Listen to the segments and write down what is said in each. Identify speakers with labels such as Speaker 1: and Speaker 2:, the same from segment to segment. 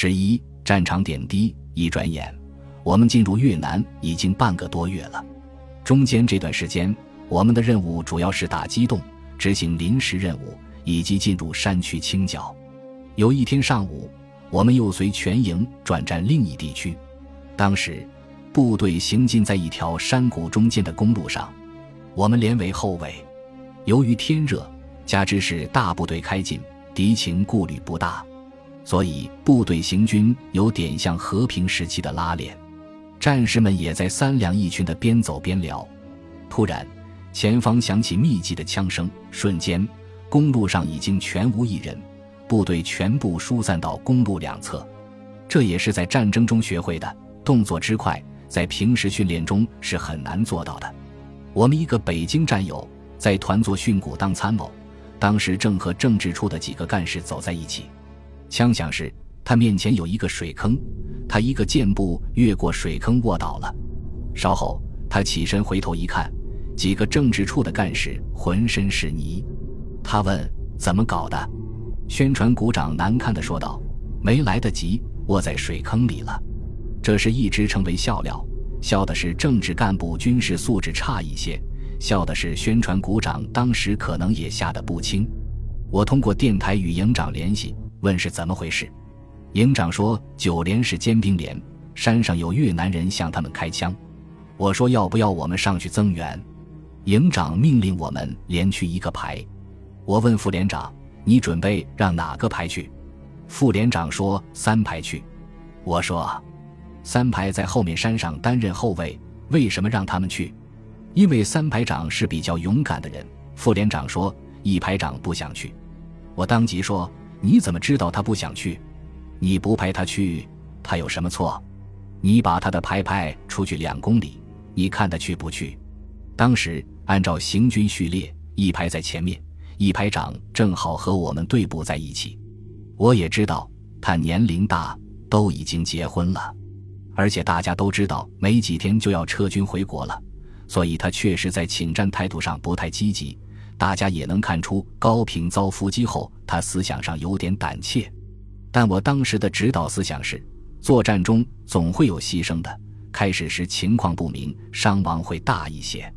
Speaker 1: 十一战场点滴，一转眼，我们进入越南已经半个多月了。中间这段时间，我们的任务主要是打机动、执行临时任务以及进入山区清剿。有一天上午，我们又随全营转战另一地区。当时，部队行进在一条山谷中间的公路上，我们连为后卫。由于天热，加之是大部队开进，敌情顾虑不大。所以，部队行军有点像和平时期的拉练，战士们也在三两一群的边走边聊。突然，前方响起密集的枪声，瞬间，公路上已经全无一人，部队全部疏散到公路两侧。这也是在战争中学会的，动作之快，在平时训练中是很难做到的。我们一个北京战友在团做训谷当参谋，当时正和政治处的几个干事走在一起。枪响时，他面前有一个水坑，他一个箭步越过水坑卧倒了。稍后，他起身回头一看，几个政治处的干事浑身是泥。他问：“怎么搞的？”宣传股长难堪地说道：“没来得及，卧在水坑里了。”这是一直成为笑料，笑的是政治干部军事素质差一些，笑的是宣传股长当时可能也吓得不轻。我通过电台与营长联系。问是怎么回事？营长说九连是尖兵连，山上有越南人向他们开枪。我说要不要我们上去增援？营长命令我们连去一个排。我问副连长：“你准备让哪个排去？”副连长说：“三排去。”我说：“三排在后面山上担任后卫，为什么让他们去？”因为三排长是比较勇敢的人。副连长说：“一排长不想去。”我当即说。你怎么知道他不想去？你不派他去，他有什么错？你把他的排派出去两公里，你看他去不去？当时按照行军序列，一排在前面，一排长正好和我们队部在一起。我也知道他年龄大，都已经结婚了，而且大家都知道没几天就要撤军回国了，所以他确实在请战态度上不太积极。大家也能看出，高平遭伏击后，他思想上有点胆怯。但我当时的指导思想是：作战中总会有牺牲的，开始时情况不明，伤亡会大一些，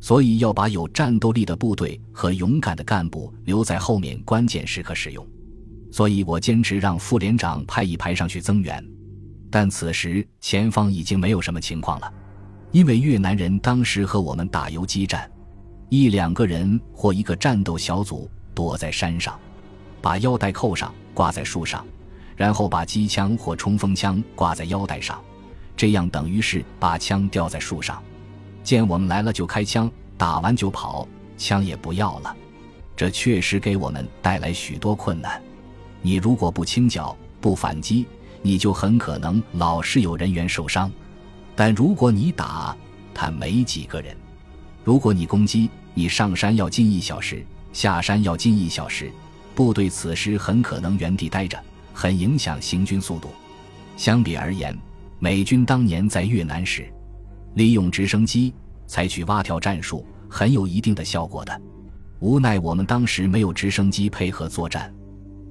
Speaker 1: 所以要把有战斗力的部队和勇敢的干部留在后面关键时刻使用。所以我坚持让副连长派一排上去增援。但此时前方已经没有什么情况了，因为越南人当时和我们打游击战。一两个人或一个战斗小组躲在山上，把腰带扣上，挂在树上，然后把机枪或冲锋枪挂在腰带上，这样等于是把枪吊在树上。见我们来了就开枪，打完就跑，枪也不要了。这确实给我们带来许多困难。你如果不清剿、不反击，你就很可能老是有人员受伤。但如果你打，他没几个人。如果你攻击，你上山要近一小时，下山要近一小时，部队此时很可能原地待着，很影响行军速度。相比而言，美军当年在越南时，利用直升机采取蛙跳战术，很有一定的效果的。无奈我们当时没有直升机配合作战，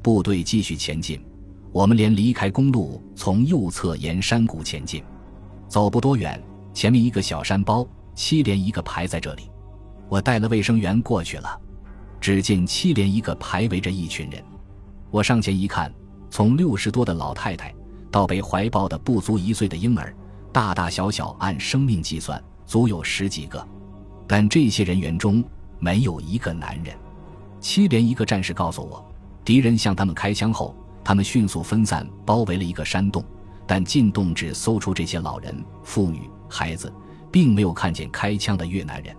Speaker 1: 部队继续前进，我们连离开公路，从右侧沿山谷前进，走不多远，前面一个小山包。七连一个排在这里，我带了卫生员过去了。只见七连一个排围着一群人，我上前一看，从六十多的老太太到被怀抱的不足一岁的婴儿，大大小小按生命计算，足有十几个。但这些人员中没有一个男人。七连一个战士告诉我，敌人向他们开枪后，他们迅速分散，包围了一个山洞，但进洞只搜出这些老人、妇女、孩子。并没有看见开枪的越南人。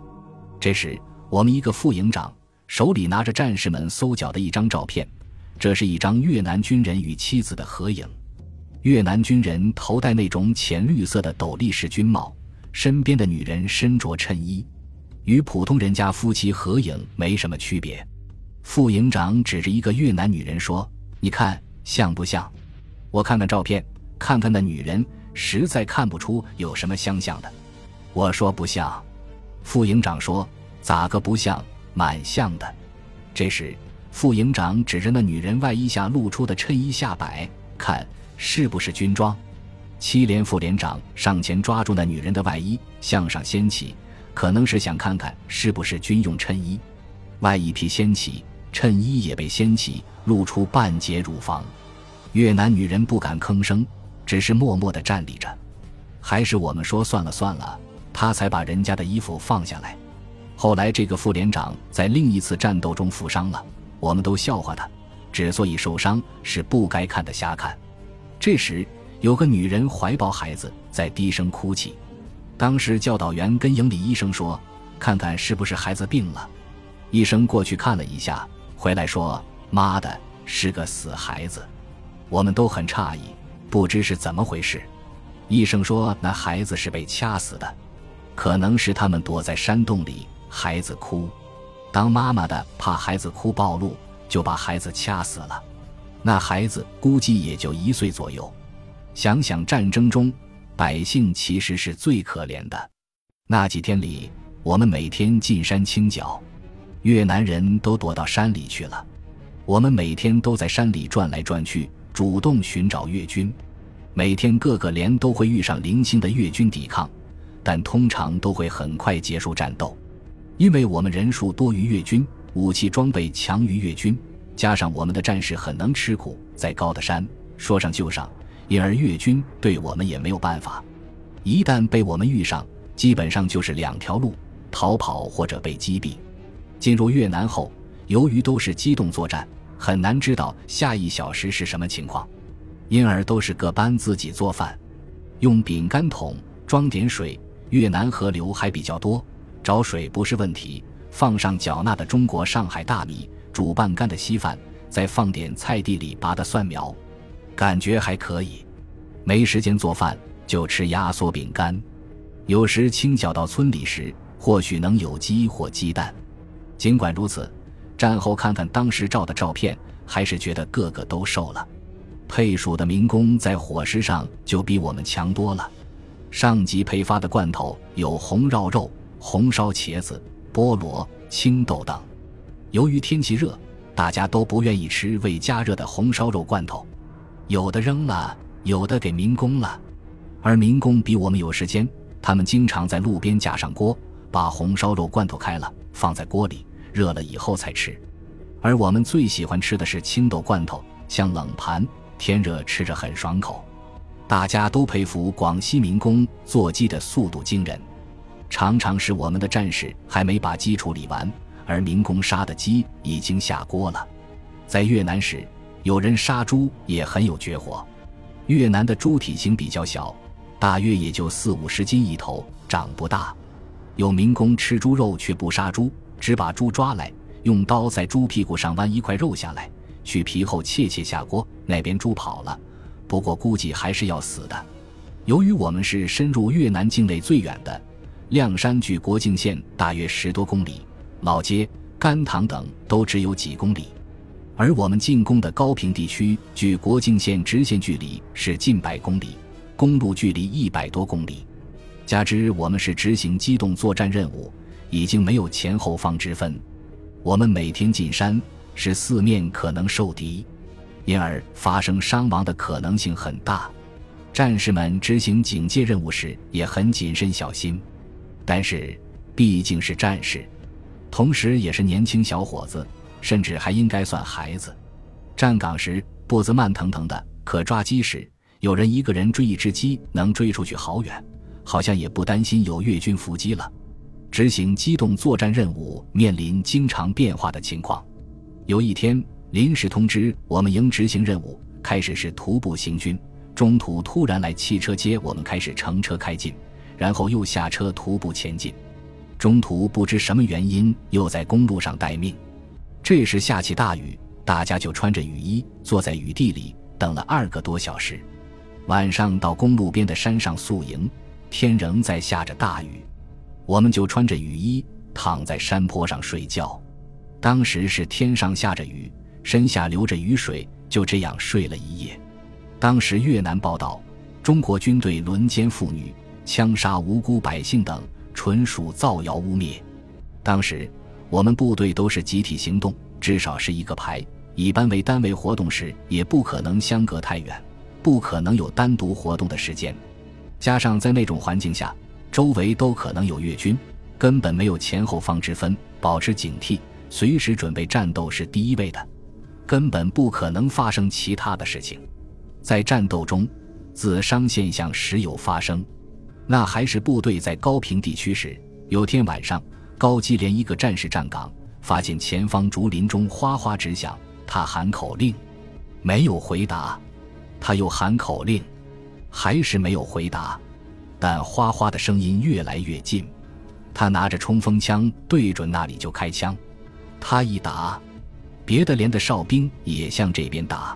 Speaker 1: 这时，我们一个副营长手里拿着战士们搜缴的一张照片，这是一张越南军人与妻子的合影。越南军人头戴那种浅绿色的斗笠式军帽，身边的女人身着衬衣，与普通人家夫妻合影没什么区别。副营长指着一个越南女人说：“你看像不像？”我看看照片，看看那女人，实在看不出有什么相像的。我说不像，副营长说咋个不像？蛮像的。这时，副营长指着那女人外衣下露出的衬衣下摆，看是不是军装？七连副连长上前抓住那女人的外衣，向上掀起，可能是想看看是不是军用衬衣。外衣皮掀起，衬衣也被掀起，露出半截乳房。越南女人不敢吭声，只是默默地站立着。还是我们说算了算了，他才把人家的衣服放下来。后来这个副连长在另一次战斗中负伤了，我们都笑话他，之所以受伤是不该看的瞎看。这时。有个女人怀抱孩子在低声哭泣，当时教导员跟营里医生说：“看看是不是孩子病了。”医生过去看了一下，回来说：“妈的，是个死孩子。”我们都很诧异，不知是怎么回事。医生说：“那孩子是被掐死的，可能是他们躲在山洞里，孩子哭，当妈妈的怕孩子哭暴露，就把孩子掐死了。那孩子估计也就一岁左右。”想想战争中，百姓其实是最可怜的。那几天里，我们每天进山清剿，越南人都躲到山里去了。我们每天都在山里转来转去，主动寻找越军。每天各个连都会遇上零星的越军抵抗，但通常都会很快结束战斗，因为我们人数多于越军，武器装备强于越军，加上我们的战士很能吃苦，在高的山说上就上。因而越军对我们也没有办法，一旦被我们遇上，基本上就是两条路：逃跑或者被击毙。进入越南后，由于都是机动作战，很难知道下一小时是什么情况，因而都是各班自己做饭，用饼干桶装点水。越南河流还比较多，找水不是问题。放上缴纳的中国上海大米，煮半干的稀饭，再放点菜地里拔的蒜苗。感觉还可以，没时间做饭就吃压缩饼干。有时清剿到村里时，或许能有鸡或鸡蛋。尽管如此，战后看看当时照的照片，还是觉得个个都瘦了。配属的民工在伙食上就比我们强多了。上级配发的罐头有红绕肉、红烧茄子、菠萝、青豆等。由于天气热，大家都不愿意吃未加热的红烧肉罐头。有的扔了，有的给民工了，而民工比我们有时间，他们经常在路边架上锅，把红烧肉罐头开了，放在锅里热了以后才吃。而我们最喜欢吃的是青豆罐头，像冷盘，天热吃着很爽口。大家都佩服广西民工做鸡的速度惊人，常常是我们的战士还没把鸡处理完，而民工杀的鸡已经下锅了。在越南时。有人杀猪也很有绝活。越南的猪体型比较小，大约也就四五十斤一头，长不大。有民工吃猪肉却不杀猪，只把猪抓来，用刀在猪屁股上剜一块肉下来，去皮后切切下锅。那边猪跑了，不过估计还是要死的。由于我们是深入越南境内最远的，亮山距国境线大约十多公里，老街、甘棠等都只有几公里。而我们进攻的高平地区，距国境线直线距离是近百公里，公路距离一百多公里，加之我们是执行机动作战任务，已经没有前后方之分。我们每天进山，是四面可能受敌，因而发生伤亡的可能性很大。战士们执行警戒任务时也很谨慎小心，但是毕竟是战士，同时也是年轻小伙子。甚至还应该算孩子。站岗时步子慢腾腾的，可抓鸡时，有人一个人追一只鸡，能追出去好远，好像也不担心有越军伏击了。执行机动作战任务，面临经常变化的情况。有一天临时通知我们营执行任务，开始是徒步行军，中途突然来汽车接我们，开始乘车开进，然后又下车徒步前进，中途不知什么原因又在公路上待命。这时下起大雨，大家就穿着雨衣坐在雨地里等了二个多小时。晚上到公路边的山上宿营，天仍在下着大雨，我们就穿着雨衣躺在山坡上睡觉。当时是天上下着雨，身下流着雨水，就这样睡了一夜。当时越南报道，中国军队轮奸妇女、枪杀无辜百姓等，纯属造谣污蔑。当时。我们部队都是集体行动，至少是一个排。一般为单位活动时，也不可能相隔太远，不可能有单独活动的时间。加上在那种环境下，周围都可能有越军，根本没有前后方之分，保持警惕，随时准备战斗是第一位的，根本不可能发生其他的事情。在战斗中，自伤现象时有发生。那还是部队在高平地区时，有天晚上，高基连一个战士站岗，发现前方竹林中哗哗直响，他喊口令，没有回答，他又喊口令，还是没有回答，但哗哗的声音越来越近，他拿着冲锋枪对准那里就开枪，他一打，别的连的哨兵也向这边打，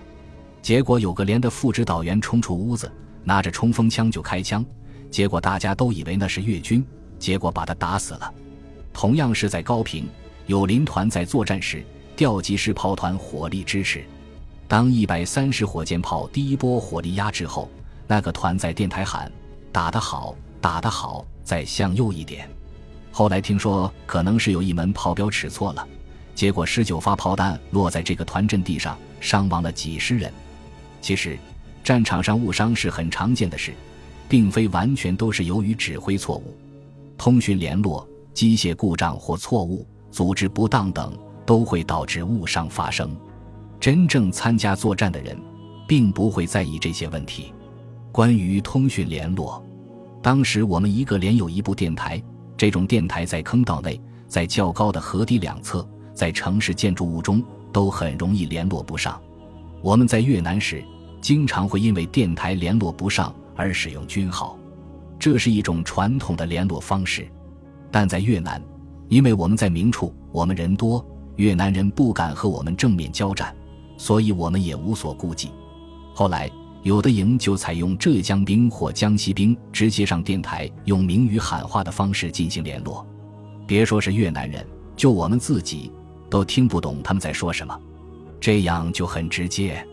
Speaker 1: 结果有个连的副指导员冲出屋子，拿着冲锋枪就开枪。结果大家都以为那是越军，结果把他打死了。同样是在高平，有林团在作战时调集师炮团火力支持。当一百三十火箭炮第一波火力压制后，那个团在电台喊：“打得好，打得好，再向右一点。”后来听说可能是有一门炮标尺错了，结果十九发炮弹落在这个团阵地上，伤亡了几十人。其实，战场上误伤是很常见的事。并非完全都是由于指挥错误、通讯联络、机械故障或错误、组织不当等都会导致误伤发生。真正参加作战的人，并不会在意这些问题。关于通讯联络，当时我们一个连有一部电台，这种电台在坑道内，在较高的河堤两侧，在城市建筑物中都很容易联络不上。我们在越南时，经常会因为电台联络不上。而使用军号，这是一种传统的联络方式，但在越南，因为我们在明处，我们人多，越南人不敢和我们正面交战，所以我们也无所顾忌。后来，有的营就采用浙江兵或江西兵直接上电台，用明语喊话的方式进行联络。别说是越南人，就我们自己都听不懂他们在说什么，这样就很直接。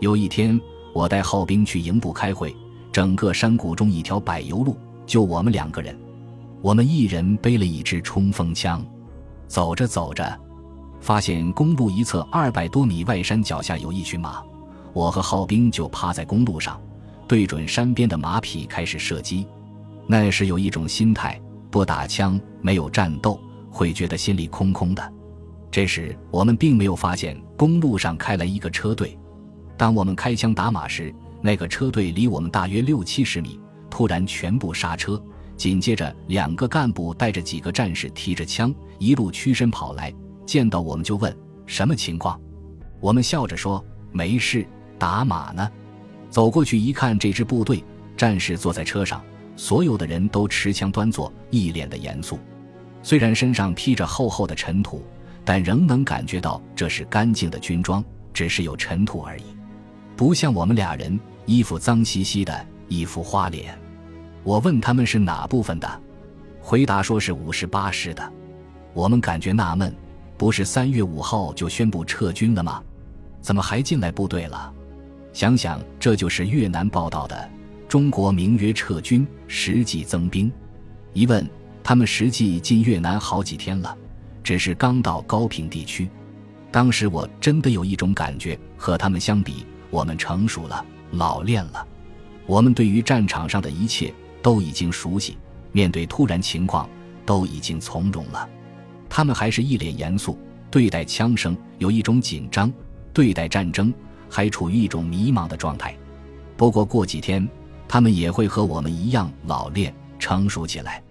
Speaker 1: 有一天，我带号兵去营部开会。整个山谷中一条柏油路，就我们两个人。我们一人背了一支冲锋枪，走着走着，发现公路一侧二百多米外山脚下有一群马。我和号兵就趴在公路上，对准山边的马匹开始射击。那时有一种心态，不打枪，没有战斗，会觉得心里空空的。这时我们并没有发现公路上开来一个车队。当我们开枪打马时，那个车队离我们大约六七十米，突然全部刹车。紧接着，两个干部带着几个战士提着枪，一路屈身跑来，见到我们就问：“什么情况？”我们笑着说：“没事，打马呢。”走过去一看，这支部队战士坐在车上，所有的人都持枪端坐，一脸的严肃。虽然身上披着厚厚的尘土，但仍能感觉到这是干净的军装，只是有尘土而已。不像我们俩人，衣服脏兮兮的，一副花脸。我问他们是哪部分的，回答说是五十八师的。我们感觉纳闷，不是三月五号就宣布撤军了吗？怎么还进来部队了？想想这就是越南报道的，中国名曰撤军，实际增兵。一问，他们实际进越南好几天了，只是刚到高平地区。当时我真的有一种感觉，和他们相比。我们成熟了，老练了。我们对于战场上的一切都已经熟悉，面对突然情况都已经从容了。他们还是一脸严肃对待枪声，有一种紧张；对待战争，还处于一种迷茫的状态。不过过几天，他们也会和我们一样老练成熟起来。